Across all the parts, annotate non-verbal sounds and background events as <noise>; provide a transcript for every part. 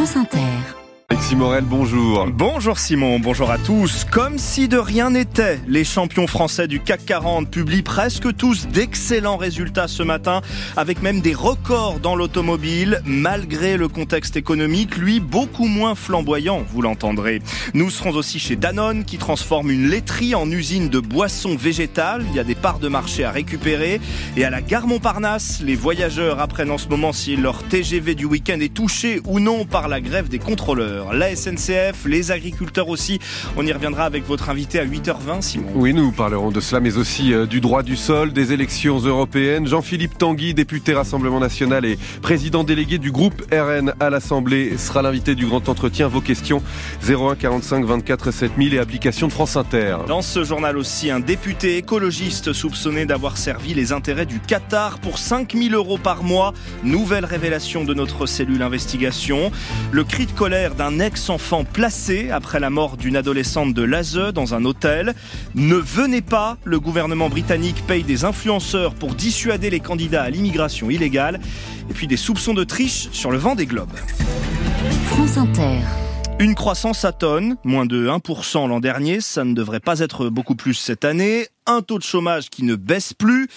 France Inter. Alexis bonjour. Bonjour Simon, bonjour à tous. Comme si de rien n'était, les champions français du CAC 40 publient presque tous d'excellents résultats ce matin, avec même des records dans l'automobile, malgré le contexte économique, lui, beaucoup moins flamboyant, vous l'entendrez. Nous serons aussi chez Danone, qui transforme une laiterie en usine de boissons végétales. Il y a des parts de marché à récupérer. Et à la gare Montparnasse, les voyageurs apprennent en ce moment si leur TGV du week-end est touché ou non par la grève des contrôleurs la SNCF, les agriculteurs aussi. On y reviendra avec votre invité à 8h20, Simon. Oui, nous parlerons de cela, mais aussi euh, du droit du sol, des élections européennes. Jean-Philippe Tanguy, député Rassemblement National et président délégué du groupe RN à l'Assemblée, sera l'invité du grand entretien. Vos questions 01 45 24 7000 et application de France Inter. Dans ce journal aussi, un député écologiste soupçonné d'avoir servi les intérêts du Qatar pour 5000 euros par mois. Nouvelle révélation de notre cellule investigation. Le cri de colère d'un ex-enfant placé après la mort d'une adolescente de l'ASE dans un hôtel. Ne venez pas, le gouvernement britannique paye des influenceurs pour dissuader les candidats à l'immigration illégale. Et puis des soupçons de triche sur le vent des globes. France Inter. Une croissance à tonnes, moins de 1% l'an dernier, ça ne devrait pas être beaucoup plus cette année un taux de chômage qui ne baisse plus.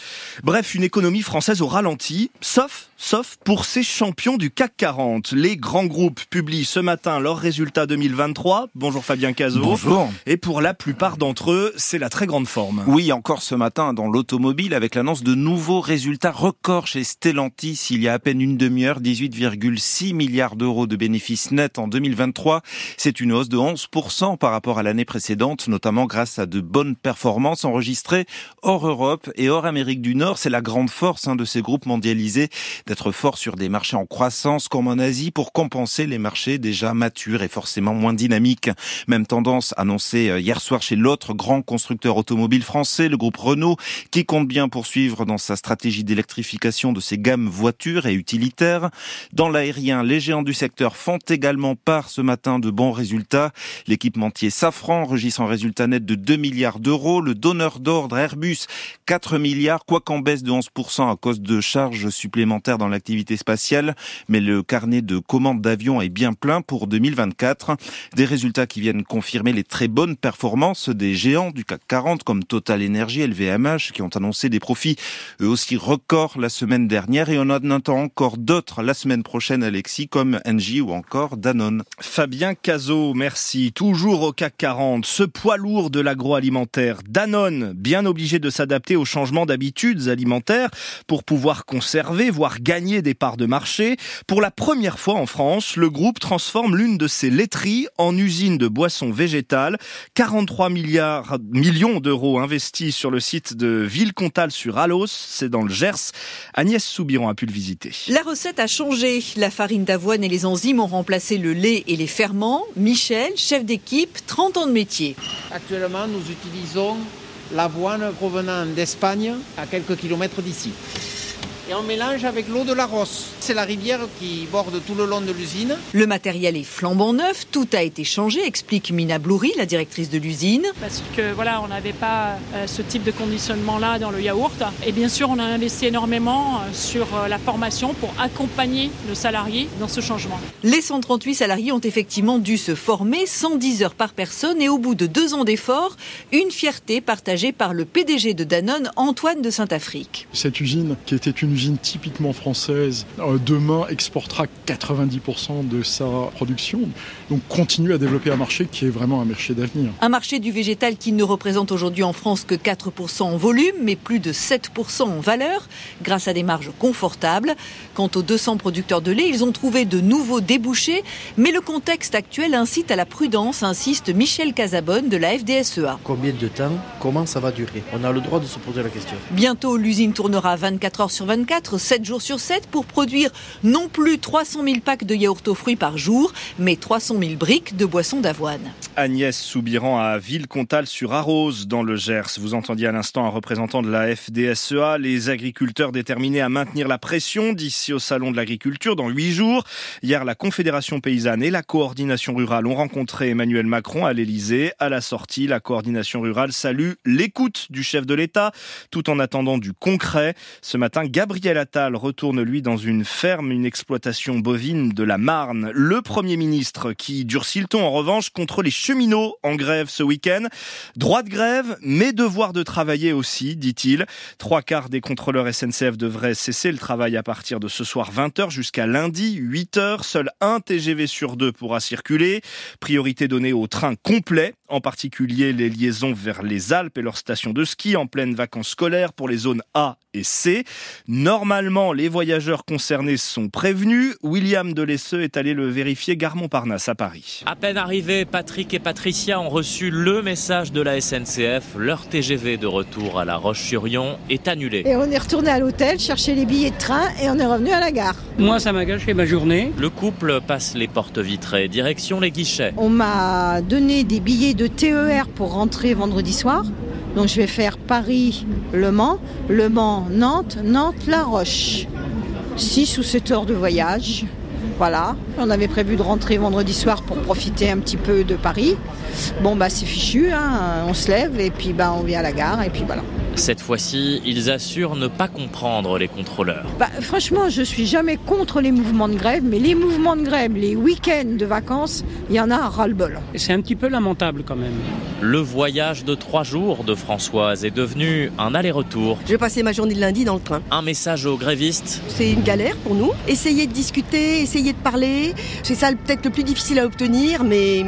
Bref, une économie française au ralenti, sauf, sauf pour ces champions du CAC 40. Les grands groupes publient ce matin leurs résultats 2023. Bonjour Fabien Cazot. Bonjour. Et pour la plupart d'entre eux, c'est la très grande forme. Oui, encore ce matin dans l'automobile avec l'annonce de nouveaux résultats records chez Stellantis il y a à peine une demi-heure, 18,6 milliards d'euros de bénéfices nets en 2023. C'est une hausse de 11% par rapport à l'année précédente, notamment grâce à de bonnes performances enregistrées hors Europe et hors Amérique du Nord. C'est la grande force hein, de ces groupes mondialisés d'être forts sur des marchés en croissance comme en Asie pour compenser les marchés déjà matures et forcément moins dynamiques. Même tendance annoncée euh, hier soir chez l'autre grand constructeur automobile français, le groupe Renault, qui compte bien poursuivre dans sa stratégie d'électrification de ses gammes voitures et utilitaires. Dans l'aérien, les géants du secteur font également part ce matin de bons résultats. L'équipementier Safran enregistre un résultat net de 2 milliards d'euros. Le donneur d'ordre Airbus 4 milliards, quoi qu'en baisse de 11% à cause de charges supplémentaires dans l'activité spatiale. Mais le carnet de commandes d'avions est bien plein pour 2024. Des résultats qui viennent confirmer les très bonnes performances des géants du CAC 40 comme Total Energy, LVMH qui ont annoncé des profits eux aussi records la semaine dernière et on en attend encore d'autres la semaine prochaine Alexis comme Engie ou encore Danone. Fabien Cazot, merci. Toujours au CAC 40, ce poids lourd de l'agroalimentaire Danone bien obligé de s'adapter aux changements d'habitudes alimentaires pour pouvoir conserver, voire gagner des parts de marché. Pour la première fois en France, le groupe transforme l'une de ses laiteries en usine de boissons végétales. 43 milliards, millions d'euros investis sur le site de Villecontal sur Alos, c'est dans le Gers. Agnès Soubiron a pu le visiter. La recette a changé. La farine d'avoine et les enzymes ont remplacé le lait et les ferments. Michel, chef d'équipe, 30 ans de métier. Actuellement, nous utilisons l'avoine provenant d'Espagne à quelques kilomètres d'ici et on mélange avec l'eau de la Rosse. C'est la rivière qui borde tout le long de l'usine. Le matériel est flambant neuf, tout a été changé, explique Mina Bloury, la directrice de l'usine. Parce que voilà, on n'avait pas euh, ce type de conditionnement-là dans le yaourt. Et bien sûr, on a investi énormément euh, sur euh, la formation pour accompagner le salarié dans ce changement. Les 138 salariés ont effectivement dû se former 110 heures par personne et au bout de deux ans d'efforts, une fierté partagée par le PDG de Danone, Antoine de Saint-Afrique. Cette usine, qui était une usine typiquement française, euh, demain exportera 90% de sa production. Donc continue à développer un marché qui est vraiment un marché d'avenir. Un marché du végétal qui ne représente aujourd'hui en France que 4% en volume, mais plus de 7% en valeur, grâce à des marges confortables. Quant aux 200 producteurs de lait, ils ont trouvé de nouveaux débouchés, mais le contexte actuel incite à la prudence, insiste Michel Casabonne de la FDSEA. Combien de temps Comment ça va durer? On a le droit de se poser la question. Bientôt, l'usine tournera 24 heures sur 24 7 jours sur 7 pour produire non plus 300 000 packs de yaourt aux fruits par jour, mais 300 000 briques de boissons d'avoine. Agnès Soubiran à Villecontal sur Arrose dans le Gers. Vous entendiez à l'instant un représentant de la FDSEA, les agriculteurs déterminés à maintenir la pression d'ici au salon de l'agriculture dans huit jours. Hier, la Confédération paysanne et la coordination rurale ont rencontré Emmanuel Macron à l'Elysée. À la sortie, la coordination rurale salue l'écoute du chef de l'État tout en attendant du concret. Ce matin, Gabriel Gabriel Attal retourne lui dans une ferme, une exploitation bovine de la Marne. Le Premier ministre qui durcit le ton en revanche contre les cheminots en grève ce week-end. Droit de grève, mais devoir de travailler aussi, dit-il. Trois quarts des contrôleurs SNCF devraient cesser le travail à partir de ce soir 20h jusqu'à lundi 8h. Seul un TGV sur deux pourra circuler. Priorité donnée aux trains complets, en particulier les liaisons vers les Alpes et leurs stations de ski en pleine vacances scolaires pour les zones A et C. Normalement, les voyageurs concernés sont prévenus. William Delesseux est allé le vérifier gare Montparnasse à Paris. À peine arrivés, Patrick et Patricia ont reçu le message de la SNCF. Leur TGV de retour à La Roche-sur-Yon est annulé. Et on est retourné à l'hôtel chercher les billets de train et on est revenu à la gare. Moi, ça m'a gâché ma journée. Le couple passe les portes vitrées, direction les guichets. On m'a donné des billets de TER pour rentrer vendredi soir. Donc je vais faire Paris-Le Mans, Le Mans-Nantes, Nantes-La Roche. 6 ou 7 heures de voyage. Voilà. On avait prévu de rentrer vendredi soir pour profiter un petit peu de Paris. Bon, bah c'est fichu, hein. on se lève et puis bah, on vient à la gare et puis voilà. Cette fois-ci, ils assurent ne pas comprendre les contrôleurs. Bah, franchement, je suis jamais contre les mouvements de grève, mais les mouvements de grève, les week-ends de vacances, il y en a un ras-le-bol. C'est un petit peu lamentable quand même. Le voyage de trois jours de Françoise est devenu un aller-retour. Je vais passer ma journée de lundi dans le train. Un message aux grévistes. C'est une galère pour nous. Essayer de discuter, essayer de parler, c'est ça peut-être le plus difficile à obtenir, mais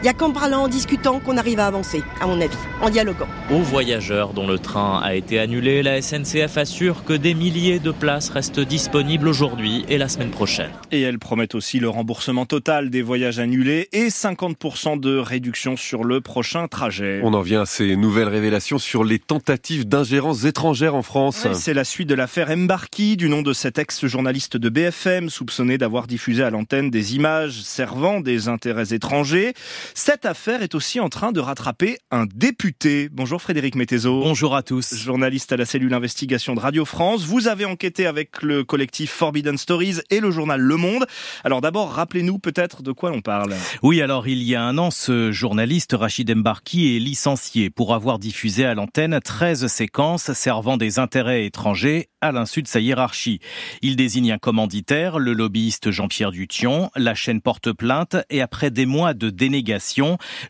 il n'y a qu'en parlant, en discutant qu'on arrive à avancer, à mon avis, en dialoguant. Aux voyageurs dont le train a été annulé, la SNCF assure que des milliers de places restent disponibles aujourd'hui et la semaine prochaine. Et elle promet aussi le remboursement total des voyages annulés et 50% de réduction sur le prochain trajet. On en vient à ces nouvelles révélations sur les tentatives d'ingérence étrangère en France. C'est la suite de l'affaire Mbarki, du nom de cet ex-journaliste de BFM, soupçonné d'avoir diffusé à l'antenne des images servant des intérêts étrangers. Cette affaire est aussi en train de rattraper un député. Bonjour Frédéric Mettezo. Bonjour à tous. Journaliste à la cellule investigation de Radio France. Vous avez enquêté avec le collectif Forbidden Stories et le journal Le Monde. Alors d'abord, rappelez-nous peut-être de quoi on parle. Oui, alors il y a un an, ce journaliste Rachid Mbarki est licencié pour avoir diffusé à l'antenne 13 séquences servant des intérêts étrangers à l'insu de sa hiérarchie. Il désigne un commanditaire, le lobbyiste Jean-Pierre Dution. La chaîne porte plainte et après des mois de dénégation,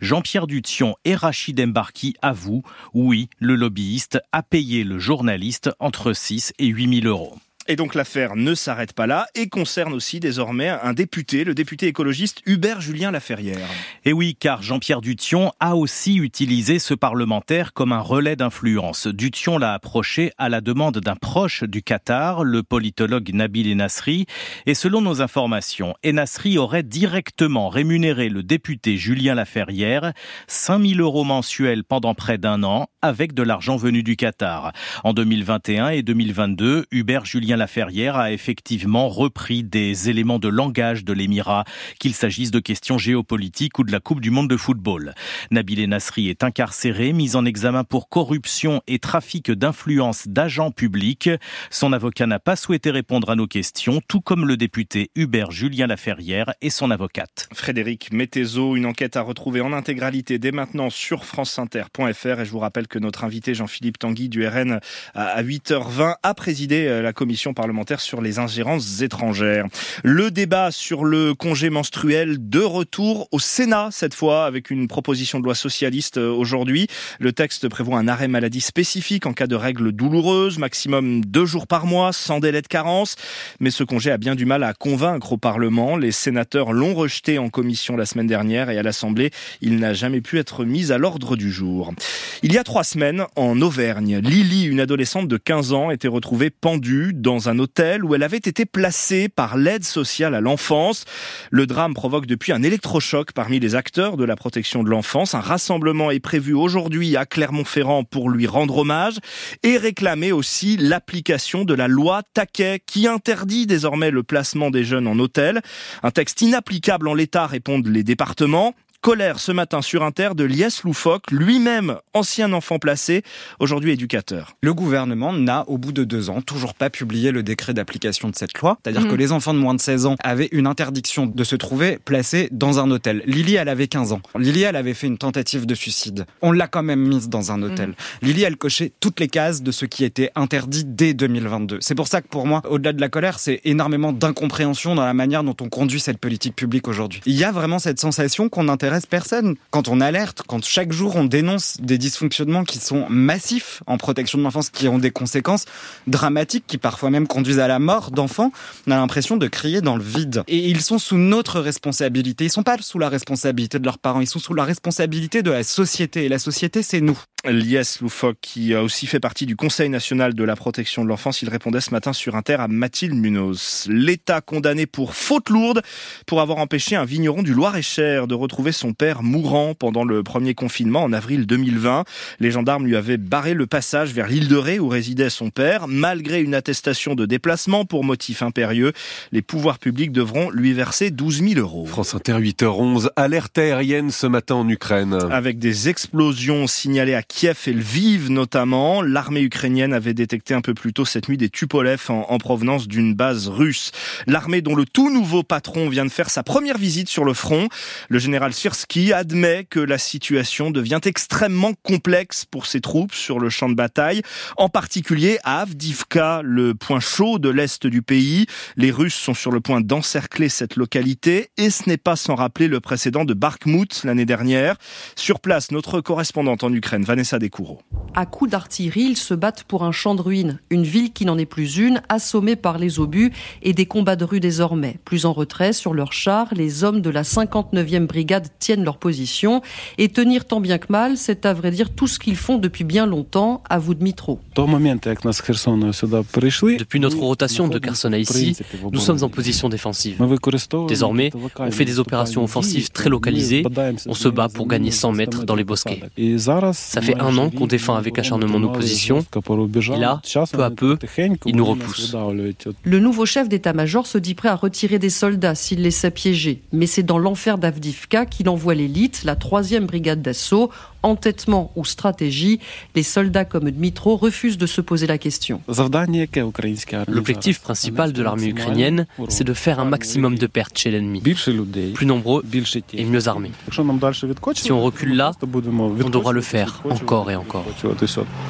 Jean-Pierre Dution et Rachid Mbarki avouent, oui, le lobbyiste a payé le journaliste entre 6 et 8 000 euros. Et donc l'affaire ne s'arrête pas là et concerne aussi désormais un député, le député écologiste Hubert Julien Laferrière. Et oui, car Jean-Pierre Dution a aussi utilisé ce parlementaire comme un relais d'influence. Dution l'a approché à la demande d'un proche du Qatar, le politologue Nabil Enasri. Et selon nos informations, Enasri aurait directement rémunéré le député Julien Laferrière 5 000 euros mensuels pendant près d'un an avec de l'argent venu du Qatar. En 2021 et 2022, Hubert Julien Laferrière a effectivement repris des éléments de langage de l'émirat, qu'il s'agisse de questions géopolitiques ou de la Coupe du monde de football. Nabil Nasri est incarcéré, mis en examen pour corruption et trafic d'influence d'agents publics. Son avocat n'a pas souhaité répondre à nos questions, tout comme le député Hubert Julien Laferrière et son avocate. Frédéric Mettezo, une enquête à retrouver en intégralité dès maintenant sur franceinter.fr et je vous rappelle que notre invité Jean-Philippe Tanguy du RN à 8h20 a présidé euh, la commission parlementaire sur les ingérences étrangères. Le débat sur le congé menstruel de retour au Sénat cette fois avec une proposition de loi socialiste euh, aujourd'hui. Le texte prévoit un arrêt maladie spécifique en cas de règles douloureuses, maximum deux jours par mois, sans délai de carence. Mais ce congé a bien du mal à convaincre au Parlement. Les sénateurs l'ont rejeté en commission la semaine dernière et à l'Assemblée, il n'a jamais pu être mis à l'ordre du jour. Il y a trois semaines, en Auvergne, Lily, une adolescente de 15 ans, était retrouvée pendue dans un hôtel où elle avait été placée par l'aide sociale à l'enfance. Le drame provoque depuis un électrochoc parmi les acteurs de la protection de l'enfance. Un rassemblement est prévu aujourd'hui à Clermont-Ferrand pour lui rendre hommage et réclamer aussi l'application de la loi Taquet qui interdit désormais le placement des jeunes en hôtel. Un texte inapplicable en l'état répondent les départements. Colère ce matin sur Inter de Lies Loufoque, lui-même ancien enfant placé, aujourd'hui éducateur. Le gouvernement n'a, au bout de deux ans, toujours pas publié le décret d'application de cette loi. C'est-à-dire Mhm. que les enfants de moins de 16 ans avaient une interdiction de se trouver placés dans un hôtel. Lily, elle avait 15 ans. Lily, elle avait fait une tentative de suicide. On l'a quand même mise dans un hôtel. Lily, elle cochait toutes les cases de ce qui était interdit dès 2022. C'est pour ça que pour moi, au-delà de la colère, c'est énormément d'incompréhension dans la manière dont on conduit cette politique publique aujourd'hui. Il y a vraiment cette sensation qu'on personne. Quand on alerte, quand chaque jour on dénonce des dysfonctionnements qui sont massifs en protection de l'enfance, qui ont des conséquences dramatiques, qui parfois même conduisent à la mort d'enfants, on a l'impression de crier dans le vide. Et ils sont sous notre responsabilité. Ils sont pas sous la responsabilité de leurs parents. Ils sont sous la responsabilité de la société. Et la société, c'est nous. Lies Loufoque, qui a aussi fait partie du Conseil national de la protection de l'enfance, il répondait ce matin sur Inter à Mathilde Munoz. L'État condamné pour faute lourde pour avoir empêché un vigneron du Loir-et-Cher de retrouver son père mourant pendant le premier confinement en avril 2020. Les gendarmes lui avaient barré le passage vers l'île de Ré où résidait son père. Malgré une attestation de déplacement pour motif impérieux, les pouvoirs publics devront lui verser 12 000 euros. France Inter 8h11, alerte aérienne ce matin en Ukraine. Avec des explosions signalées à Kiev et Lviv notamment, l'armée ukrainienne avait détecté un peu plus tôt cette nuit des Tupolev en, en provenance d'une base russe. L'armée dont le tout nouveau patron vient de faire sa première visite sur le front. Le général Sirski admet que la situation devient extrêmement complexe pour ses troupes sur le champ de bataille, en particulier à Avdivka, le point chaud de l'est du pays. Les Russes sont sur le point d'encercler cette localité et ce n'est pas sans rappeler le précédent de Bakhmut l'année dernière. Sur place, notre correspondante en Ukraine, Vanessa Descoureaux. À coups d'artillerie, ils se battent pour un champ de ruines, une ville qui n'en est plus une, assommée par les obus et des combats de rue désormais. Plus en retrait, sur leurs chars, les hommes de la 59e brigade tiennent leur position et tenir tant bien que mal, c'est à vrai dire tout ce qu'ils font depuis bien longtemps, à vous Dmitro. Depuis notre rotation de Kherson à ici, nous sommes en position défensive. Désormais, on fait des opérations offensives très localisées. On se bat pour gagner 100 mètres dans les bosquets. Ça fait un an qu'on défend avec acharnement nos positions. Et là, peu à peu, ils nous repoussent. Le nouveau chef d'état-major se dit prêt à retirer des soldats s'il les sait piéger. Mais c'est dans l'enfer d'Avdivka qu'il envoie l'élite, la troisième brigade d'assaut. Entêtement ou stratégie, les soldats comme Dmitro refusent de se poser la question. L'objectif principal de l'armée ukrainienne, c'est de faire un maximum de pertes chez l'ennemi. Plus nombreux et mieux armés. Si on recule là, on devra le faire encore et encore.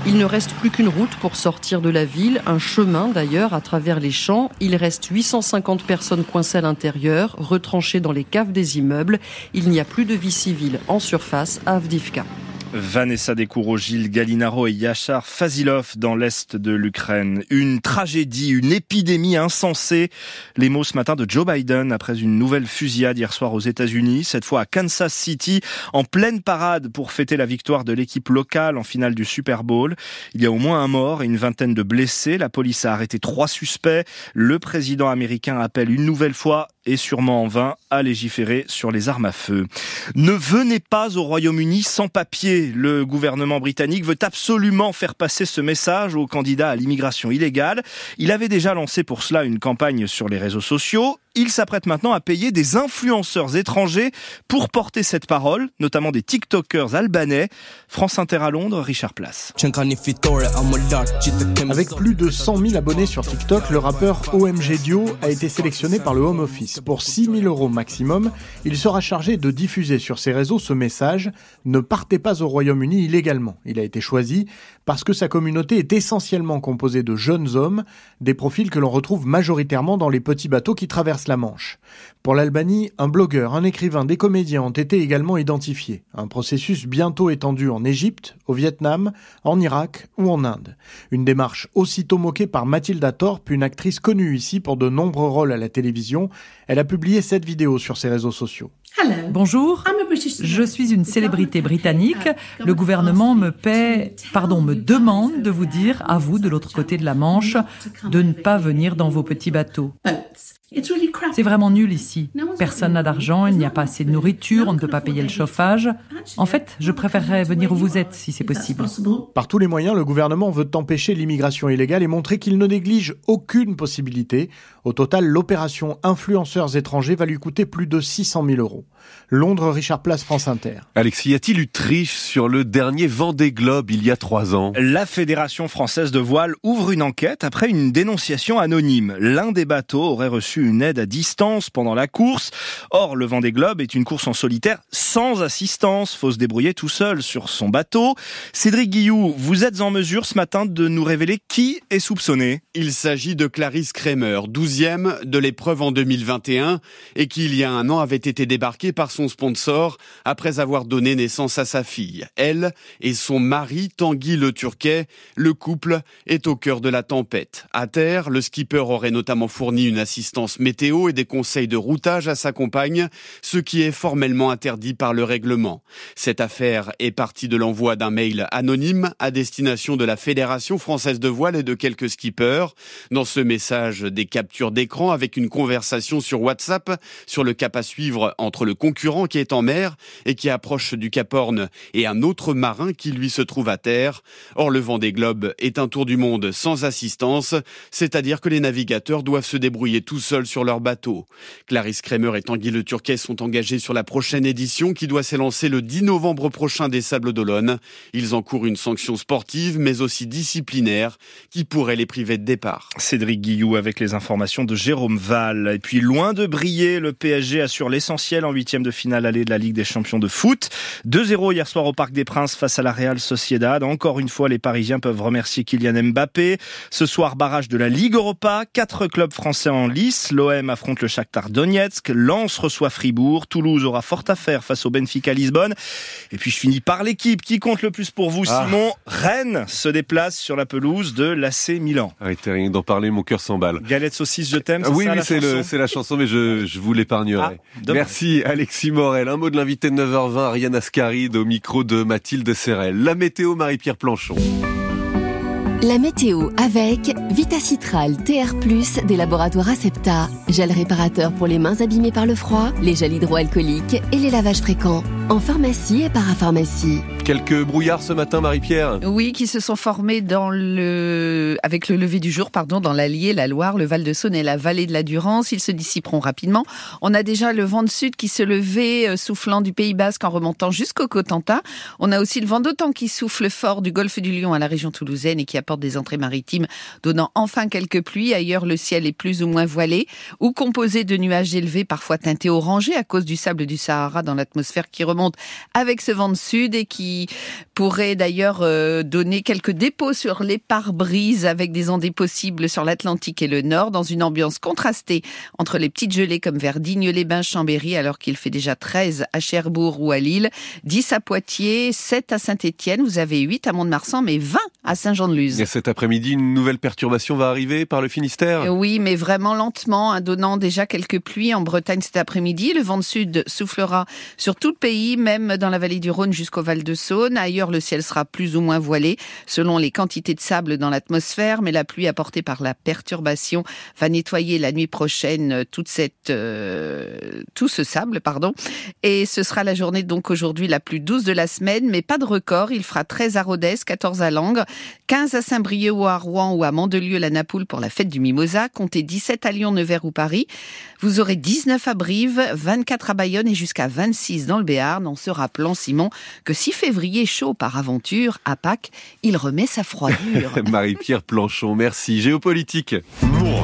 Il ne reste plus qu'une route pour sortir de la ville, un chemin d'ailleurs à travers les champs. Il reste 850 personnes coincées à l'intérieur, retranchées dans les caves des immeubles. Il n'y a plus de vie civile en surface à Avdivka. Vanessa Descoureaux, Gilles Galinaro et Yachar Fazilov dans l'est de l'Ukraine. Une tragédie, une épidémie insensée. Les mots ce matin de Joe Biden après une nouvelle fusillade hier soir aux États-Unis, cette fois à Kansas City, en pleine parade pour fêter la victoire de l'équipe locale en finale du Super Bowl. Il y a au moins un mort et une vingtaine de blessés. La police a arrêté trois suspects. Le président américain appelle une nouvelle fois et sûrement en vain à légiférer sur les armes à feu. Ne venez pas au Royaume-Uni sans papier. Le gouvernement britannique veut absolument faire passer ce message aux candidats à l'immigration illégale. Il avait déjà lancé pour cela une campagne sur les réseaux sociaux. Il s'apprête maintenant à payer des influenceurs étrangers pour porter cette parole, notamment des TikTokers albanais. France Inter à Londres, Richard Place. Avec plus de 100 000 abonnés sur TikTok, le rappeur OMG Dio a été sélectionné par le Home Office. Pour 6 000 euros maximum, il sera chargé de diffuser sur ses réseaux ce message « Ne partez pas au Royaume-Uni illégalement ». Il a été choisi parce que sa communauté est essentiellement composée de jeunes hommes, des profils que l'on retrouve majoritairement dans les petits bateaux qui traversent la Manche. Pour l'Albanie, un blogueur, un écrivain, des comédiens ont été également identifiés. Un processus bientôt étendu en Égypte, au Vietnam, en Irak ou en Inde. Une démarche aussitôt moquée par Mathilda Thorpe, une actrice connue ici pour de nombreux rôles à la télévision. Elle a publié cette vidéo sur ses réseaux sociaux. Bonjour, je suis une célébrité britannique. Le gouvernement me paie, pardon, me demande de vous dire, à vous de l'autre côté de la Manche, de ne pas venir dans vos petits bateaux. C'est vraiment nul ici. Personne n'a d'argent, il n'y a pas assez de nourriture, on ne peut pas payer le chauffage. En fait, je préférerais venir où vous êtes si c'est possible. Par tous les moyens, le gouvernement veut empêcher l'immigration illégale et montrer qu'il ne néglige aucune possibilité. Au total, l'opération influenceurs étrangers va lui coûter plus de 600 000 euros. Londres, Richard Place, France Inter. Alexis, y a-t-il eu triche sur le dernier Vendée Globe il y a trois ans? La Fédération française de voile ouvre une enquête après une dénonciation anonyme. L'un des bateaux aurait reçu une aide à distance pendant la course. Or, le Vendée Globe est une course en solitaire sans assistance. Faut se débrouiller tout seul sur son bateau. Cédric Guillou, vous êtes en mesure ce matin de nous révéler qui est soupçonné? Il s'agit de Clarisse Kramer, 12e de l'épreuve en 2021 et qui il y a un an avait été débarquée par son sponsor après avoir donné naissance à sa fille. Elle et son mari Tanguy le Turquet, le couple est au cœur de la tempête. À terre, le skipper aurait notamment fourni une assistance météo et des conseils de routage à sa compagne, ce qui est formellement interdit par le règlement. Cette affaire est partie de l'envoi d'un mail anonyme à destination de la Fédération française de voile et de quelques skippers. Dans ce message, des captures d'écran avec une conversation sur WhatsApp sur le cap à suivre entre le concurrent qui est en mer et qui approche du Cap Horn et un autre marin qui lui se trouve à terre. Or, le vent des globes est un tour du monde sans assistance, c'est-à-dire que les navigateurs doivent se débrouiller tout seuls sur leur bateau. Clarisse Kramer et Tanguy Le Turquet sont engagés sur la prochaine édition qui doit s'élancer le 10 novembre prochain des Sables d'Olonne. Ils encourent une sanction sportive mais aussi disciplinaire qui pourrait les priver de départ. Cédric Guillou avec les informations de Jérôme Val. Et puis loin de briller, le PSG assure l'essentiel en huitième de finale allée de la Ligue des champions de foot. 2-0 hier soir au Parc des Princes face à la Real Sociedad. Encore une fois, les Parisiens peuvent remercier Kylian Mbappé. Ce soir, barrage de la Ligue Europa. Quatre clubs français en lice. L'OM affronte le Shakhtar Donetsk. Lens reçoit Fribourg. Toulouse aura fort à faire face au Benfica Lisbonne. Et puis je finis par l'équipe qui compte le plus pour vous, ah. Simon. Rennes se déplace sur la pelouse de l'AC Milan. Arrêtez rien d'en parler, mon cœur s'emballe. Galette saucisse, je t'aime. Oui, oui, c'est la chanson, mais je, je vous l'épargnerai. Ah, Merci Alexis Morel. Un mot de l'invité de 9h20, Ariane Ascaride, au micro de Mathilde Serrel. La météo, Marie-Pierre Planchon. La météo avec Vitacitral TR+, des laboratoires Acepta. Gel réparateur pour les mains abîmées par le froid, les gels hydroalcooliques et les lavages fréquents. En pharmacie et parapharmacie. Quelques brouillards ce matin, Marie-Pierre Oui, qui se sont formés dans le... avec le lever du jour, pardon, dans l'Allier, la Loire, le Val-de-Saône et la vallée de la Durance. Ils se dissiperont rapidement. On a déjà le vent de sud qui se levait, euh, soufflant du Pays Basque en remontant jusqu'au Cotentin. On a aussi le vent d'automne qui souffle fort du golfe du Lion à la région toulousaine et qui des entrées maritimes, donnant enfin quelques pluies. Ailleurs, le ciel est plus ou moins voilé ou composé de nuages élevés, parfois teintés orangés à cause du sable du Sahara dans l'atmosphère qui remonte avec ce vent de sud et qui pourrait d'ailleurs euh, donner quelques dépôts sur les pare-brises avec des ondées possibles sur l'Atlantique et le Nord dans une ambiance contrastée entre les petites gelées comme vers Digne-les-Bains, Chambéry alors qu'il fait déjà 13 à Cherbourg ou à Lille, 10 à Poitiers, 7 à Saint-Étienne, vous avez 8 à Mont-de-Marsan mais 20 à Saint-Jean-de-Luz cet après-midi, une nouvelle perturbation va arriver par le Finistère Oui, mais vraiment lentement, hein, donnant déjà quelques pluies en Bretagne cet après-midi. Le vent de sud soufflera sur tout le pays, même dans la vallée du Rhône jusqu'au Val de Saône. Ailleurs, le ciel sera plus ou moins voilé selon les quantités de sable dans l'atmosphère, mais la pluie apportée par la perturbation va nettoyer la nuit prochaine toute cette, euh, tout ce sable, pardon. Et ce sera la journée donc aujourd'hui la plus douce de la semaine, mais pas de record. Il fera 13 à Rodez, 14 à Langres, 15 à Saint Saint-Brieuc ou à Rouen ou à Mandelieu-la-Napoule pour la fête du Mimosa, comptez 17 à Lyon, Nevers ou Paris. Vous aurez 19 à Brive, 24 à Bayonne et jusqu'à 26 dans le Béarn, en se rappelant, Simon, que si février chaud par aventure, à Pâques, il remet sa froidure. <laughs> Marie-Pierre Planchon, merci. Géopolitique.